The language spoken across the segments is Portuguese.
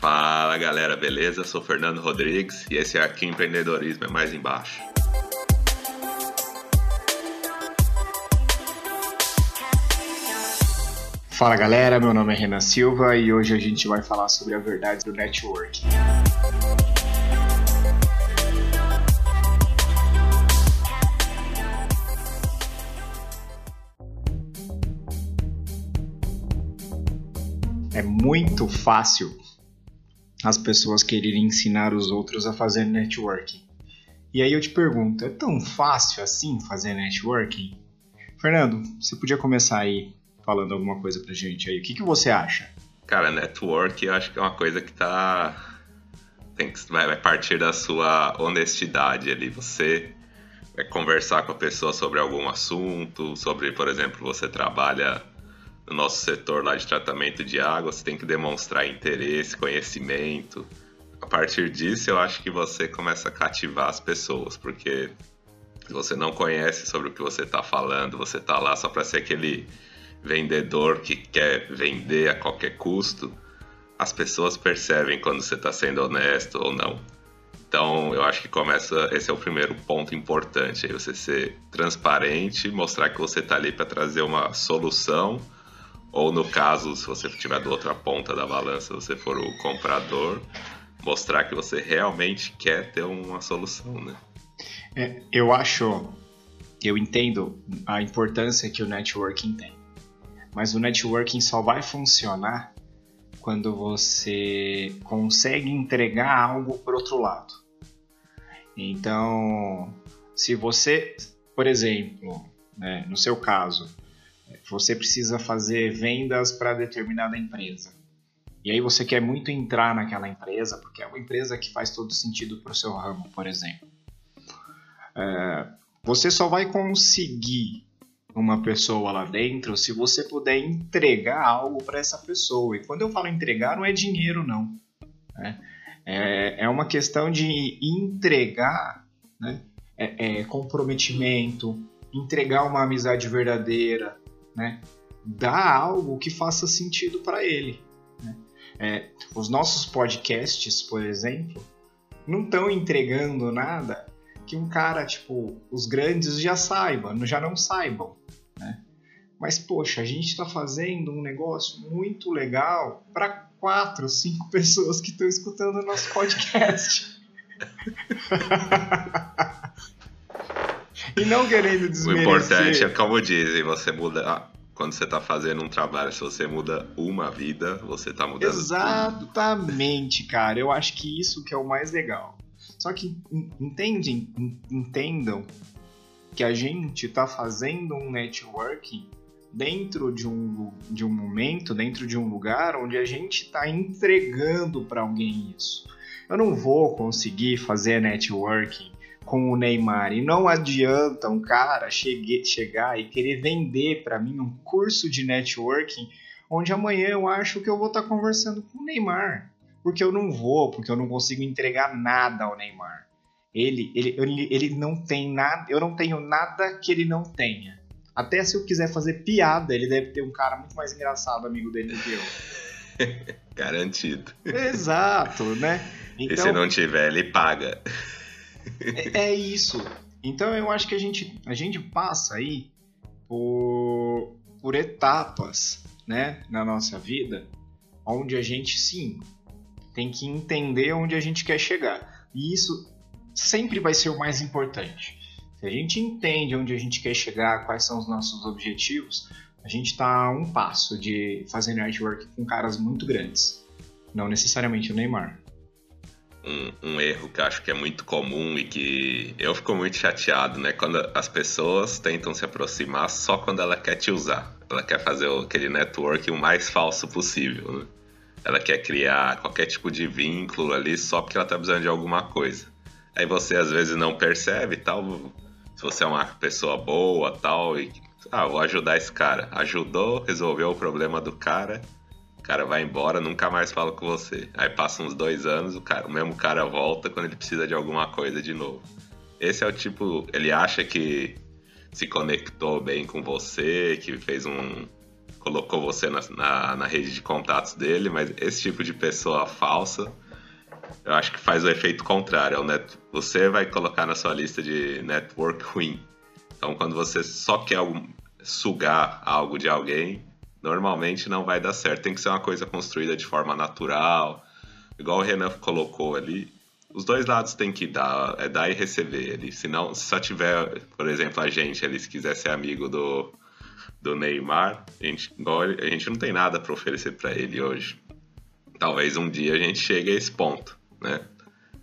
Fala galera, beleza? Sou Fernando Rodrigues e esse é aqui Empreendedorismo é mais embaixo. Fala galera, meu nome é Renan Silva e hoje a gente vai falar sobre a verdade do networking. É muito fácil as pessoas quererem ensinar os outros a fazer networking. E aí eu te pergunto, é tão fácil assim fazer networking? Fernando, você podia começar aí falando alguma coisa pra gente aí. O que, que você acha? Cara, network eu acho que é uma coisa que tá. Tem que, vai, partir da sua honestidade ali. Você vai conversar com a pessoa sobre algum assunto, sobre, por exemplo, você trabalha no nosso setor lá de tratamento de água, você tem que demonstrar interesse, conhecimento. A partir disso, eu acho que você começa a cativar as pessoas, porque se você não conhece sobre o que você está falando, você está lá só para ser aquele vendedor que quer vender a qualquer custo, as pessoas percebem quando você está sendo honesto ou não. Então, eu acho que começa. Esse é o primeiro ponto importante. Aí você ser transparente, mostrar que você está ali para trazer uma solução ou no caso, se você estiver do outra ponta da balança, você for o comprador, mostrar que você realmente quer ter uma solução, né? É, eu acho, eu entendo a importância que o networking tem, mas o networking só vai funcionar quando você consegue entregar algo para outro lado. Então, se você, por exemplo, né, no seu caso, você precisa fazer vendas para determinada empresa. E aí você quer muito entrar naquela empresa, porque é uma empresa que faz todo sentido para o seu ramo, por exemplo. É, você só vai conseguir uma pessoa lá dentro se você puder entregar algo para essa pessoa. E quando eu falo entregar, não é dinheiro, não. Né? É, é uma questão de entregar né? é, é comprometimento, entregar uma amizade verdadeira, né? Dar algo que faça sentido para ele. Né? É, os nossos podcasts, por exemplo, não estão entregando nada que um cara, tipo, os grandes já saibam, já não saibam. Né? Mas, poxa, a gente está fazendo um negócio muito legal para quatro, cinco pessoas que estão escutando o nosso podcast. E não querendo desmerecer. O importante é como dizem, você muda. Quando você está fazendo um trabalho, se você muda uma vida, você está mudando Exatamente, tudo. cara. Eu acho que isso que é o mais legal. Só que entendem, entendam que a gente está fazendo um networking dentro de um, de um momento, dentro de um lugar onde a gente está entregando para alguém isso. Eu não vou conseguir fazer networking com o Neymar. E não adianta um cara chegue, chegar e querer vender para mim um curso de networking onde amanhã eu acho que eu vou estar tá conversando com o Neymar. Porque eu não vou, porque eu não consigo entregar nada ao Neymar. Ele, ele, ele, ele não tem nada, eu não tenho nada que ele não tenha. Até se eu quiser fazer piada, ele deve ter um cara muito mais engraçado amigo dele do que eu. Garantido. Exato, né? Então, e se então não tiver, ele paga. É, é, isso. Então eu acho que a gente, a gente passa aí por, por etapas né, na nossa vida onde a gente sim tem que entender onde a gente quer chegar. E isso sempre vai ser o mais importante. Se a gente entende onde a gente quer chegar, quais são os nossos objetivos, a gente está a um passo de fazer network com caras muito grandes. Não necessariamente o Neymar um, um, erro que acho que é muito comum e que eu fico muito chateado, né? Quando as pessoas tentam se aproximar só quando ela quer te usar. Ela quer fazer aquele network o mais falso possível, né? Ela quer criar qualquer tipo de vínculo ali só porque ela tá precisando de alguma coisa. Aí você às vezes não percebe tal. Se você é uma pessoa boa tal e. Ah, vou ajudar esse cara. Ajudou, resolveu o problema do cara cara vai embora, nunca mais fala com você. Aí passa uns dois anos, o, cara, o mesmo cara volta quando ele precisa de alguma coisa de novo. Esse é o tipo. Ele acha que se conectou bem com você, que fez um. colocou você na, na, na rede de contatos dele, mas esse tipo de pessoa falsa eu acho que faz o efeito contrário. É net... Você vai colocar na sua lista de network ruim. Então, quando você só quer sugar algo de alguém, normalmente não vai dar certo. Tem que ser uma coisa construída de forma natural, igual o Renan colocou ali. Os dois lados tem que dar, é dar e receber ali. Senão, se só tiver, por exemplo, a gente ali, se quiser ser amigo do, do Neymar, a gente, a gente não tem nada para oferecer para ele hoje. Talvez um dia a gente chegue a esse ponto, né?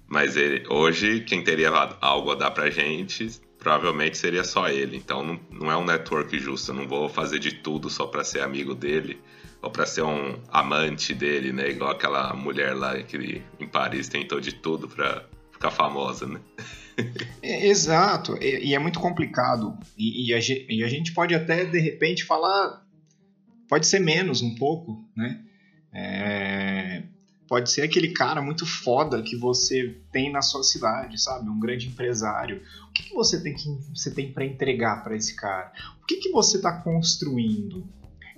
Mas ele, hoje, quem teria algo a dar pra gente provavelmente seria só ele. Então não, não é um network justo. Eu não vou fazer de tudo só para ser amigo dele ou para ser um amante dele, né? Igual aquela mulher lá que em Paris tentou de tudo para ficar famosa, né? É, exato, e, e, é muito complicado. E, e, a, e, a, gente pode até de repente falar, pode ser menos um pouco, né? É, pode ser aquele cara muito foda que você tem na sua cidade, sabe? Um grande empresário. O que, que você tem que você tem para entregar para esse cara? O que, que você está construindo?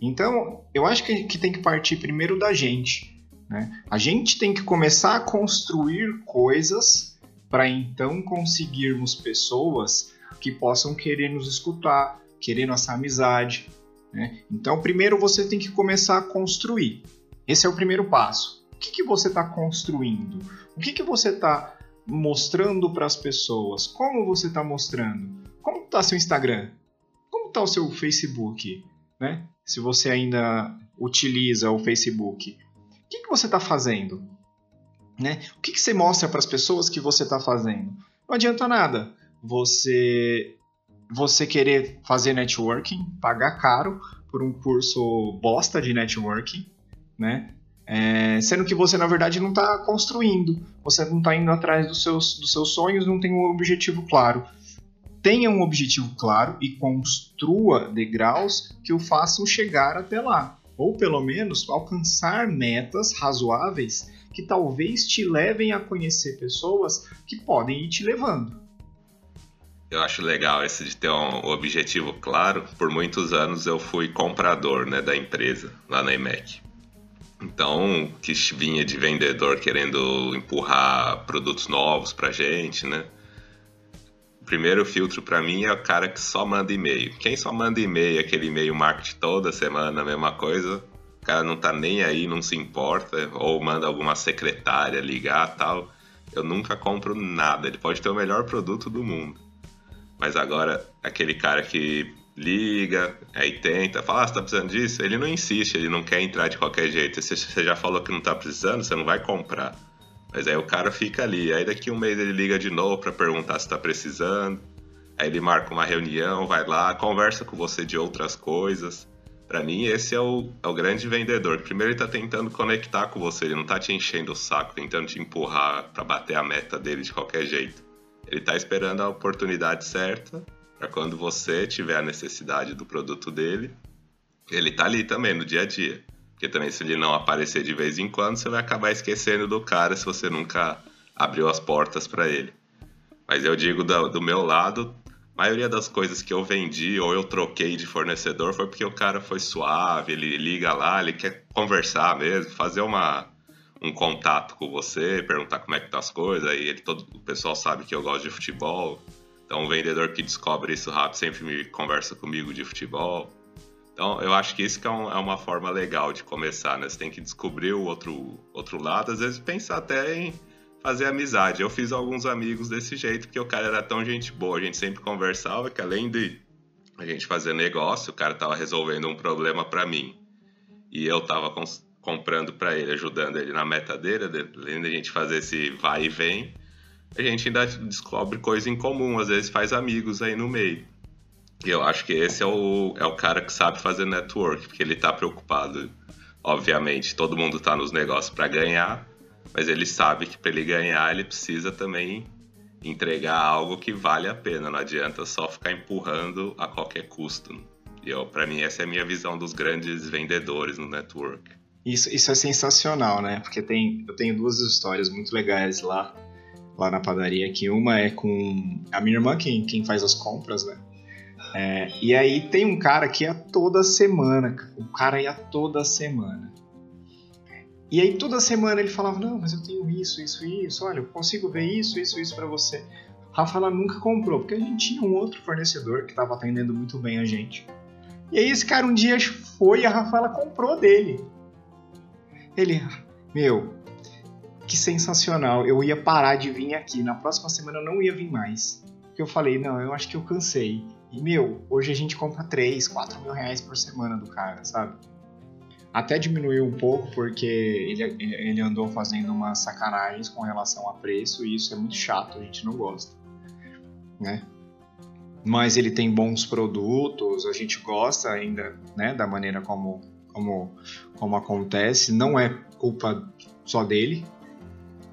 Então, eu acho que, que tem que partir primeiro da gente. Né? A gente tem que começar a construir coisas para então conseguirmos pessoas que possam querer nos escutar, querer nossa amizade. Né? Então, primeiro você tem que começar a construir. Esse é o primeiro passo que, que você está construindo? O que, que você está mostrando para as pessoas? Como você está mostrando? Como está seu Instagram? Como está o seu Facebook? Né? Se você ainda utiliza o Facebook, o que, que você está fazendo? Né? O que, que você mostra para as pessoas que você está fazendo? Não adianta nada você você querer fazer networking, pagar caro por um curso bosta de networking, né? É, sendo que você, na verdade, não está construindo, você não está indo atrás dos seus, dos seus sonhos, não tem um objetivo claro. Tenha um objetivo claro e construa degraus que o façam chegar até lá, ou pelo menos alcançar metas razoáveis que talvez te levem a conhecer pessoas que podem ir te levando. Eu acho legal esse de ter um objetivo claro. Por muitos anos eu fui comprador né, da empresa lá na IMEC. Então, que vinha de vendedor querendo empurrar produtos novos pra gente, né? O primeiro filtro para mim é o cara que só manda e-mail. Quem só manda e-mail, aquele e-mail marketing toda semana, a mesma coisa, o cara não tá nem aí, não se importa, ou manda alguma secretária ligar tal. Eu nunca compro nada. Ele pode ter o melhor produto do mundo. Mas agora, aquele cara que liga, aí tenta, fala, ah, você tá precisando disso? Ele não insiste, ele não quer entrar de qualquer jeito. Se você já falou que não tá precisando, você não vai comprar. Mas aí o cara fica ali, aí daqui um mês ele liga de novo para perguntar se tá precisando. Aí ele marca uma reunião, vai lá, conversa com você de outras coisas. Para mim, esse é o, é o grande vendedor. Primeiro, ele tá tentando conectar com você, ele não tá te enchendo o saco, tentando te empurrar para bater a meta dele de qualquer jeito. Ele tá esperando a oportunidade certa para quando você tiver a necessidade do produto dele, ele tá ali também no dia a dia. Porque também se ele não aparecer de vez em quando, você vai acabar esquecendo do cara se você nunca abriu as portas para ele. Mas eu digo do, do, meu lado, a maioria das coisas que eu vendi ou eu troquei de fornecedor foi porque o cara foi suave, ele liga lá, ele quer conversar mesmo, fazer uma, um contato com você, perguntar como é que tá as coisas, aí ele, todo, o pessoal sabe que eu gosto de futebol, então, um vendedor que descobre isso rápido sempre me conversa comigo de futebol. Então, eu acho que isso que é, um, é, uma forma legal de começar, né? Você tem que descobrir o outro, outro lado, às vezes pensar até em fazer amizade. Eu fiz alguns amigos desse jeito, porque o cara era tão gente boa, a gente sempre conversava que além de a gente fazer negócio, o cara tava resolvendo um problema para mim. E eu tava comprando para ele, ajudando ele na meta dele, além de a gente fazer esse vai e vem, a gente ainda descobre coisas em comum, às vezes faz amigos aí no meio. E eu acho que esse é o, é o cara que sabe fazer network, porque ele tá preocupado. Obviamente, todo mundo tá nos negócios para ganhar, mas ele sabe que para ele ganhar, ele precisa também entregar algo que vale a pena. Não adianta só ficar empurrando a qualquer custo. E para mim essa é a minha visão dos grandes vendedores no network. Isso, isso é sensacional, né? Porque tem, eu tenho duas histórias muito legais lá lá na padaria, que uma é com a minha irmã, quem, quem faz as compras, né? É, e aí tem um cara que ia toda semana, o cara ia toda semana. E aí toda semana ele falava, não, mas eu tenho isso, isso, isso, olha, eu consigo ver isso, isso, isso para você. Rafaela nunca comprou, porque a gente tinha um outro fornecedor que estava atendendo muito bem a gente. E aí esse cara um dia foi e a Rafaela comprou dele. Ele, meu, que sensacional, eu ia parar de vir aqui, na próxima semana eu não ia vir mais. Porque eu falei, não, eu acho que eu cansei. E, meu, hoje a gente compra 3, 4 mil reais por semana do cara, sabe? Até diminuiu um pouco porque ele, ele andou fazendo umas sacanagens com relação a preço e isso é muito chato, a gente não gosta, né? Mas ele tem bons produtos, a gente gosta ainda, né, da maneira como, como, como acontece. Não é culpa só dele,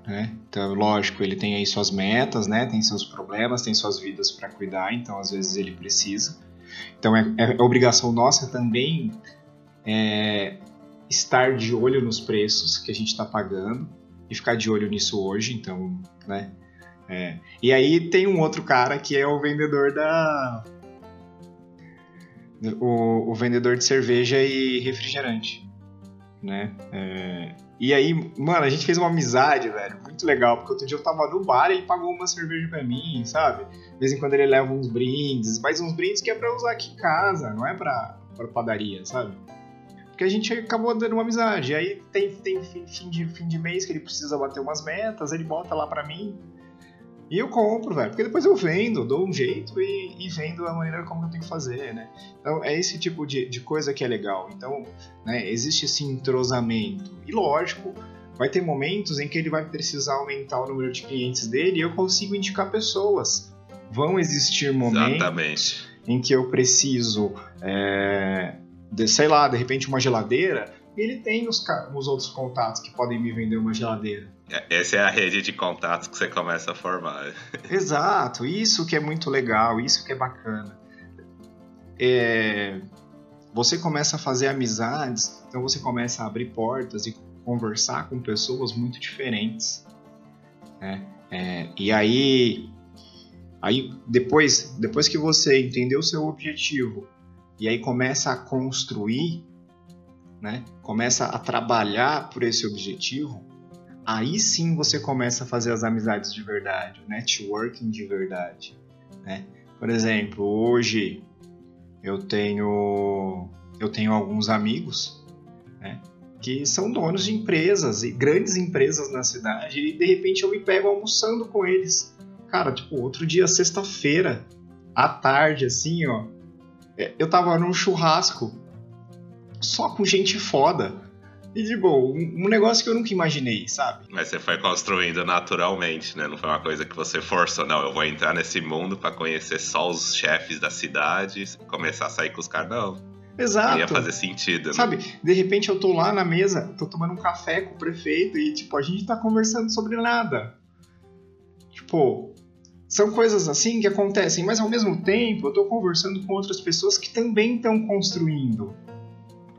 né? Então, lógico, ele tem aí suas metas, né? Tem seus problemas, tem suas vidas para cuidar, então às vezes ele precisa. Então é, é obrigação nossa também é, estar de olho nos preços que a gente está pagando e ficar de olho nisso hoje, então, né? É. E aí tem um outro cara que é o vendedor da o, o vendedor de cerveja e refrigerante, né? É, e aí, mano, a gente fez uma amizade, velho, muito legal, porque outro dia eu tava no bar e ele pagou uma cerveja pra mim, sabe? De vez em quando ele leva uns brindes, mas uns brindes que é pra usar aqui em casa, não é pra, pra padaria, sabe? Porque a gente acabou dando uma amizade. E aí tem, tem fim, de, fim de mês que ele precisa bater umas metas, ele bota lá pra mim. E eu compro, velho. Porque depois eu vendo, dou um jeito e, e vendo a maneira como eu tenho que fazer, né? Então é esse tipo de, de coisa que é legal. Então, né, existe esse entrosamento. E lógico, vai ter momentos em que ele vai precisar aumentar o número de clientes dele e eu consigo indicar pessoas. Vão existir momentos Exatamente. em que eu preciso, é, de, sei lá, de repente uma geladeira, e ele tem os, os outros contatos que podem me vender uma geladeira. É, essa é a rede de contatos que você começa a formar. Exato, isso que é muito legal, isso que é bacana. É, você começa a fazer amizades, então você começa a abrir portas e conversar com pessoas muito diferentes. Né? É, e aí, aí depois, depois que você entendeu o seu objetivo e aí começa a construir, né? começa a trabalhar por esse objetivo, aí sim você começa a fazer as amizades de verdade, o networking de verdade. Né? Por exemplo, hoje eu tenho eu tenho alguns amigos né, que são donos de empresas e grandes empresas na cidade e de repente eu me pego almoçando com eles. Cara, tipo, outro dia, sexta-feira, à tarde, assim, ó, é, eu tava num churrasco só com gente foda. E de boa, um, negócio que eu nunca imaginei, sabe? Mas você foi construindo naturalmente, né? Não foi uma coisa que você forçou, não. Eu vou entrar nesse mundo para conhecer só os chefes da cidade, começar a sair com os caras, não. Exato. Não ia fazer sentido, né? Sabe, de repente eu tô lá na mesa, tô tomando um café com o prefeito e, tipo, a gente tá conversando sobre nada. Tipo, são coisas assim que acontecem, mas ao mesmo tempo eu tô conversando com outras pessoas que também estão construindo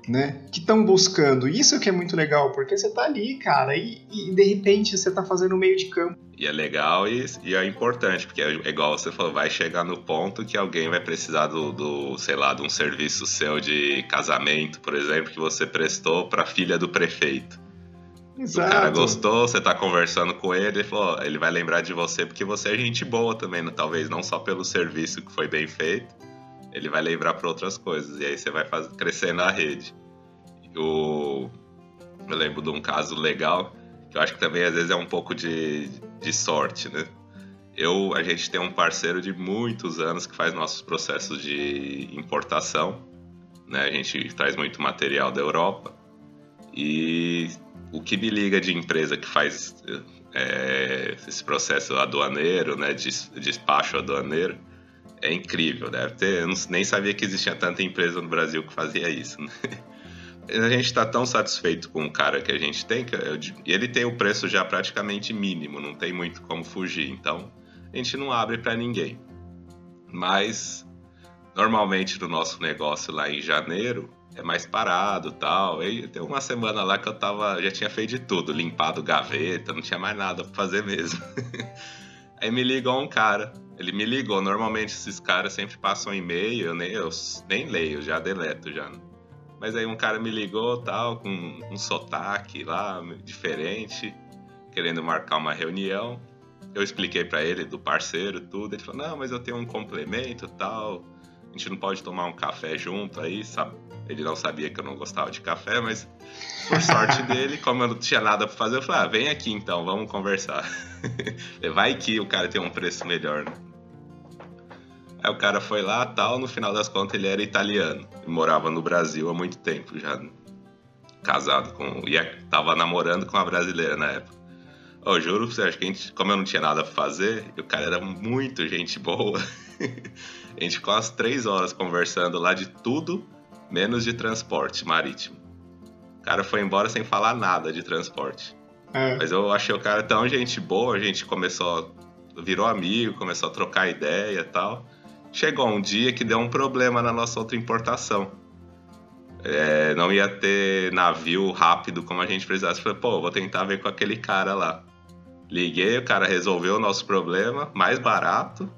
né? Que estão buscando. Isso que é muito legal, porque você tá ali, cara, e, e de repente você tá fazendo meio de campo. E é legal e, e, é importante, porque é igual você falou, vai chegar no ponto que alguém vai precisar do, do, sei lá, de um serviço seu de casamento, por exemplo, que você prestou pra filha do prefeito. Exato. O cara gostou, você tá conversando com ele, ele, falou, ele vai lembrar de você porque você é gente boa também, talvez não só pelo serviço que foi bem feito, ele vai lembrar para outras coisas. E aí você vai fazer, crescer na rede. O, eu lembro de um caso legal, que eu acho que também às vezes é um pouco de, de sorte, né? Eu, a gente tem um parceiro de muitos anos que faz nossos processos de importação. Né? A gente traz muito material da Europa. E o que me liga de empresa que faz é, esse processo aduaneiro, né? despacho aduaneiro, é incrível, deve ter. Eu nem sabia que existia tanta empresa no Brasil que fazia isso. Né? A gente está tão satisfeito com o cara que a gente tem que eu, ele tem o preço já praticamente mínimo, não tem muito como fugir. Então a gente não abre para ninguém. Mas normalmente no nosso negócio lá em janeiro é mais parado tal. E tem uma semana lá que eu tava, já tinha feito de tudo, limpado gaveta, não tinha mais nada para fazer mesmo. Aí me ligou um cara Ele me ligou. Normalmente esses caras sempre passam e-mail, eu nem, eu nem leio, já deleto já. Mas aí um cara me ligou tal, com um sotaque lá diferente, querendo marcar uma reunião. Eu expliquei para ele do parceiro, tudo. Ele falou: Não, mas eu tenho um complemento tal. A gente não pode tomar um café junto aí, sabe? Ele não sabia que eu não gostava de café, mas por sorte dele, como eu não tinha nada para fazer, eu falei: Ah, vem aqui então, vamos conversar. Vai que o cara tem um preço melhor, né? Aí o cara foi lá, tal, no final das contas ele era italiano. E morava no Brasil há muito tempo já. Casado com. E tava namorando com uma brasileira na época. Eu juro você, acho que a gente, como eu não tinha nada pra fazer, e o cara era muito gente boa. a gente ficou umas três horas conversando lá de tudo, menos de transporte marítimo. O cara foi embora sem falar nada de transporte. É. Mas eu achei o cara tão gente boa, a gente começou. virou amigo, começou a trocar ideia e tal. Chegou um dia que deu um problema na nossa outra importação. É, não ia ter navio rápido como a gente precisasse. Falei, pô, vou tentar ver com aquele cara lá. Liguei, o cara resolveu o nosso problema, mais barato.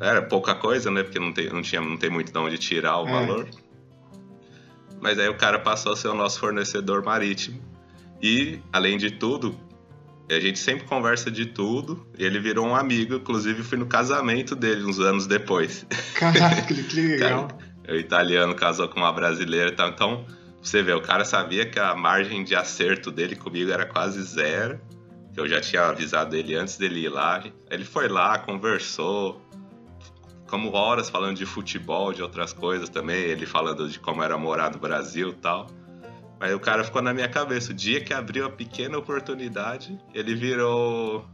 Era pouca coisa, né? Porque não tem, não tinha, não tem muito de onde tirar o é. valor. Mas aí o cara passou a ser o nosso fornecedor marítimo. E, além de tudo, a gente sempre conversa de tudo. E ele virou um amigo, inclusive fui no casamento dele uns anos depois. Caraca, que legal. o italiano casou com uma brasileira e tal. Então, você vê, o cara sabia que a margem de acerto dele comigo era quase zero. Que eu já tinha avisado ele antes dele ir lá. Ele foi lá, conversou. Como horas falando de futebol, de outras coisas também. Ele falando de como era morar no Brasil e tal. Aí o cara ficou na minha cabeça. O dia que abriu a pequena oportunidade, ele virou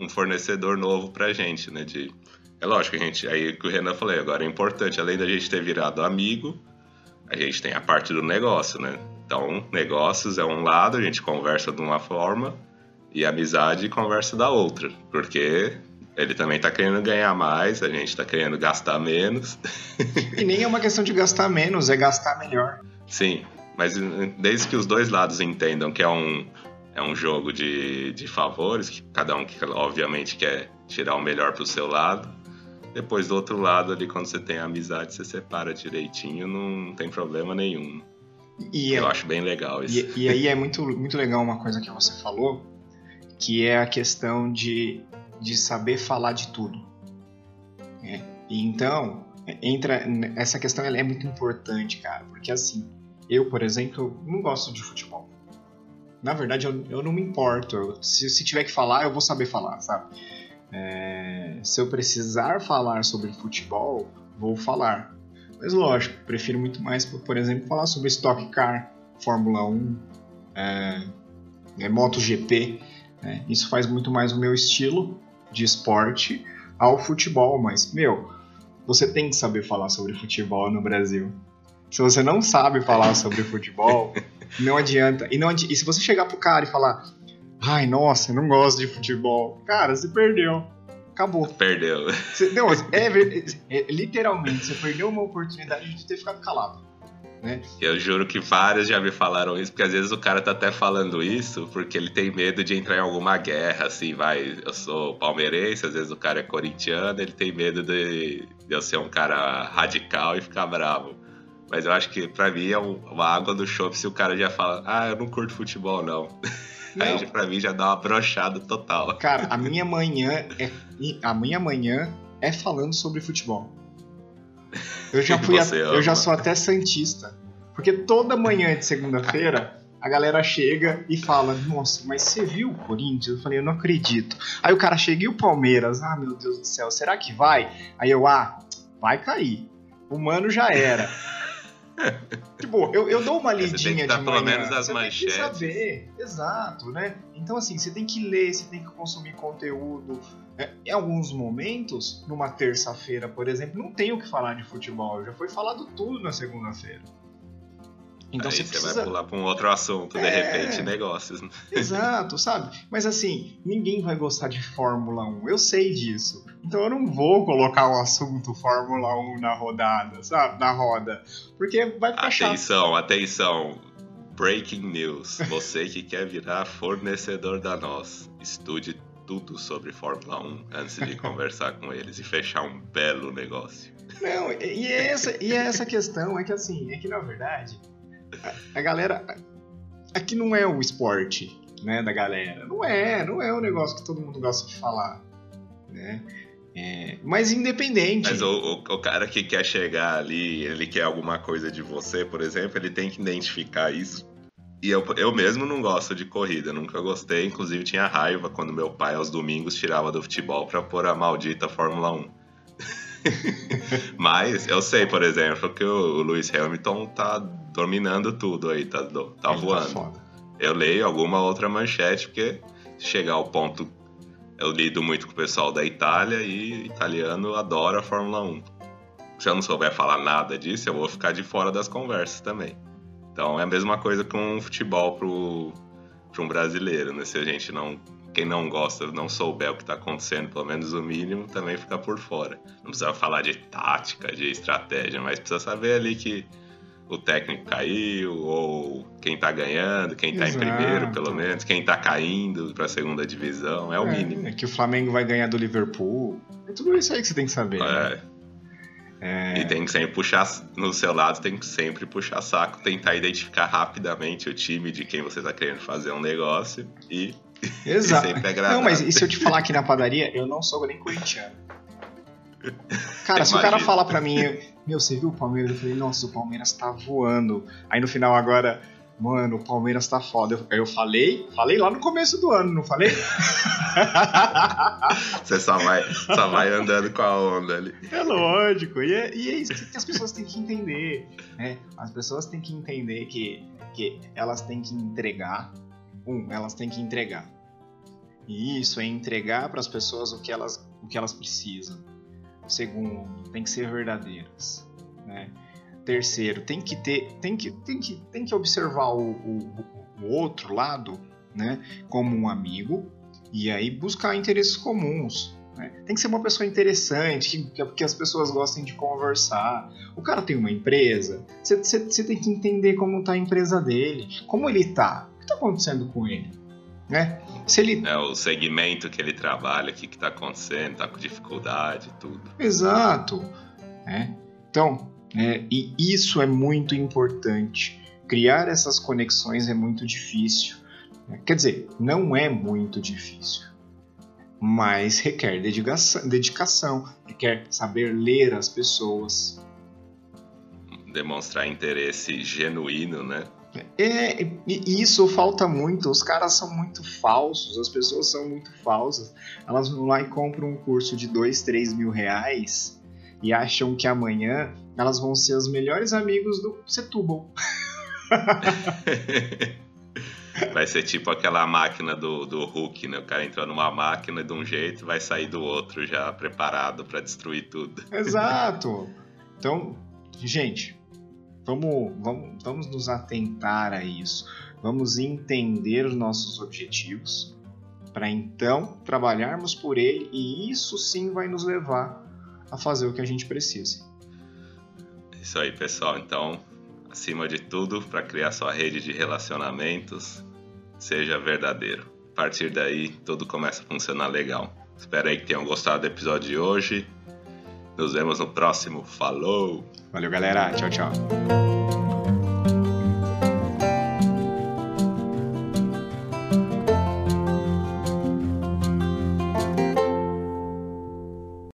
um fornecedor novo pra gente, né? De... É lógico, a gente. Aí que o Renan falou, agora é importante, além da gente ter virado amigo, a gente tem a parte do negócio, né? Então, negócios é um lado, a gente conversa de uma forma, e amizade conversa da outra. Porque ele também tá querendo ganhar mais, a gente tá querendo gastar menos. E nem é uma questão de gastar menos, é gastar melhor. Sim, mas desde que os dois lados entendam que é um, é um jogo de, de favores, que cada um que obviamente quer tirar o melhor pro seu lado. Depois do outro lado ali, quando você tem amizade, você separa direitinho, não tem problema nenhum. E Eu é, acho bem legal isso. E, e, aí é muito, muito legal uma coisa que você falou, que é a questão de, de saber falar de tudo. É. Então, entra essa questão é muito importante, cara, porque assim, eu, por exemplo, não gosto de futebol. Na verdade, eu, eu não me importo. Se, se tiver que falar, eu vou saber falar, sabe? É, se eu precisar falar sobre futebol, vou falar. Mas lógico, prefiro muito mais, por exemplo, falar sobre Stock Car, Fórmula 1, é, é, MotoGP. Né? Isso faz muito mais o meu estilo de esporte ao futebol. Mas, meu, você tem que saber falar sobre futebol no Brasil. Se você não sabe falar sobre futebol, não adianta. E, não adi e se você chegar pro cara e falar, ai, nossa, eu não gosto de futebol, cara, você perdeu. Acabou. Perdeu. Você, não, é, é, é, literalmente, você perdeu uma oportunidade de ter ficado calado. Né? Eu juro que vários já me falaram isso, porque às vezes o cara tá até falando isso porque ele tem medo de entrar em alguma guerra, assim, vai, eu sou palmeirense, às vezes o cara é corintiano, ele tem medo de, de eu ser um cara radical e ficar bravo. Mas eu acho que pra mim é uma água do chope se o cara já fala, ah, eu não curto futebol, não. não. Aí pra mim já dá uma brochada total. Cara, a minha manhã é. A minha manhã é falando sobre futebol. Eu já fui. A, eu já sou até Santista. Porque toda manhã de segunda-feira a galera chega e fala: Nossa, mas você viu o Corinthians? Eu falei: Eu não acredito. Aí o cara chega e o Palmeiras? Ah, meu Deus do céu, será que vai? Aí eu: Ah, vai cair. O mano já era. tipo, eu, eu dou uma lidinha de manhã. Pelo menos as você manchetes. Tem que saber, exato, né? Então, assim, você tem que ler, você tem que consumir conteúdo. É, em alguns momentos, numa terça-feira, por exemplo, não tem o que falar de futebol. Já foi falado tudo na segunda-feira. Então Aí você, precisa... vai pular para um outro assunto, de é... repente, negócios. Né? Exato, sabe? Mas assim, ninguém vai gostar de Fórmula 1, eu sei disso. Então eu não vou colocar o assunto Fórmula 1 na rodada, sabe? Na roda. Porque vai ficar atenção, chato. Atenção, Breaking news. Você que quer virar fornecedor da nós, estude tudo sobre Fórmula 1 antes de conversar com eles e fechar um belo negócio. Não, e é essa, e é essa questão, é que assim, é que na verdade, a, galera. Aqui não é o esporte, né, da galera. Não é, não é um negócio que todo mundo gosta de falar, né? É, mas independente. Mas o, o, o, cara que quer chegar ali, ele quer alguma coisa de você, por exemplo, ele tem que identificar isso. E eu, eu mesmo não gosto de corrida, nunca gostei. Inclusive tinha raiva quando meu pai aos domingos tirava do futebol para pôr a maldita Fórmula 1. Mas eu sei, por exemplo, que o Lewis Hamilton tá dominando tudo aí, tá, tá, tá voando. Tá eu leio alguma outra manchete, porque chegar ao ponto eu lido muito com o pessoal da Itália e italiano adora a Fórmula 1. Se eu não souber falar nada disso, eu vou ficar de fora das conversas também. Então é a mesma coisa com o futebol pro, pro um brasileiro, né? Se a gente não. Quem não gosta, não souber o que está acontecendo, pelo menos o mínimo, também fica por fora. Não precisa falar de tática, de estratégia, mas precisa saber ali que o técnico caiu, ou quem tá ganhando, quem tá Exato. em primeiro, pelo menos, quem tá caindo pra segunda divisão, é o é, mínimo. É que o Flamengo vai ganhar do Liverpool. É tudo isso aí que você tem que saber. É. Né? É... E tem que sempre puxar, no seu lado, tem que sempre puxar saco, tentar identificar rapidamente o time de quem você tá querendo fazer um negócio e, Exato. Não, mas e se eu te falar aqui na padaria, eu não sou nem corintiano. Cara, se o cara falar pra mim, meu, você viu o Palmeiras? Eu falei, nossa, o Palmeiras tá voando. Aí no final agora, mano, o Palmeiras tá foda. Eu, eu falei, falei lá no começo do ano, não falei? você só vai, só vai andando com a onda ali. É lógico, e é, e é isso que as pessoas têm que entender. Né? As pessoas têm que entender que, que elas têm que entregar. Um, elas têm que entregar. E isso é entregar para as pessoas o que elas, o que elas precisam Segundo, tem que ser verdadeiras. Né? Terceiro, tem que ter, tem que, tem que, tem que observar o, o, o outro lado, né, como um amigo e aí buscar interesses comuns. Né? Tem que ser uma pessoa interessante, que, que, as pessoas gostem de conversar. O cara tem uma empresa, você tem que entender como está a empresa dele, como ele está, está acontecendo com ele né? Se ele... É o segmento que ele trabalha, o que está acontecendo, está com dificuldade, tudo. Exato. É. Então, é, e isso é muito importante. Criar essas conexões é muito difícil. Quer dizer, não é muito difícil, mas requer dedicação, dedicação requer saber ler as pessoas. Demonstrar interesse genuíno, né? É, e isso falta muito. Os caras são muito falsos, as pessoas são muito falsas. Elas vão lá e compram um curso de 2, 3 mil reais e acham que amanhã elas vão ser os melhores amigos do Setúbal. vai ser tipo aquela máquina do, do Hulk, né? O cara entrou numa máquina de um jeito e vai sair do outro já preparado para destruir tudo. Exato. Então, gente, Vamos, vamos, vamos nos atentar a isso. Vamos entender os nossos objetivos para então trabalharmos por ele e isso sim vai nos levar a fazer o que a gente precisa. Isso aí, pessoal. Então, acima de tudo, para criar sua rede de relacionamentos, seja verdadeiro. A partir daí, tudo começa a funcionar legal. Espero aí que tenham gostado do episódio de hoje. Nos vemos no próximo. Falou! Valeu, galera. Tchau, tchau.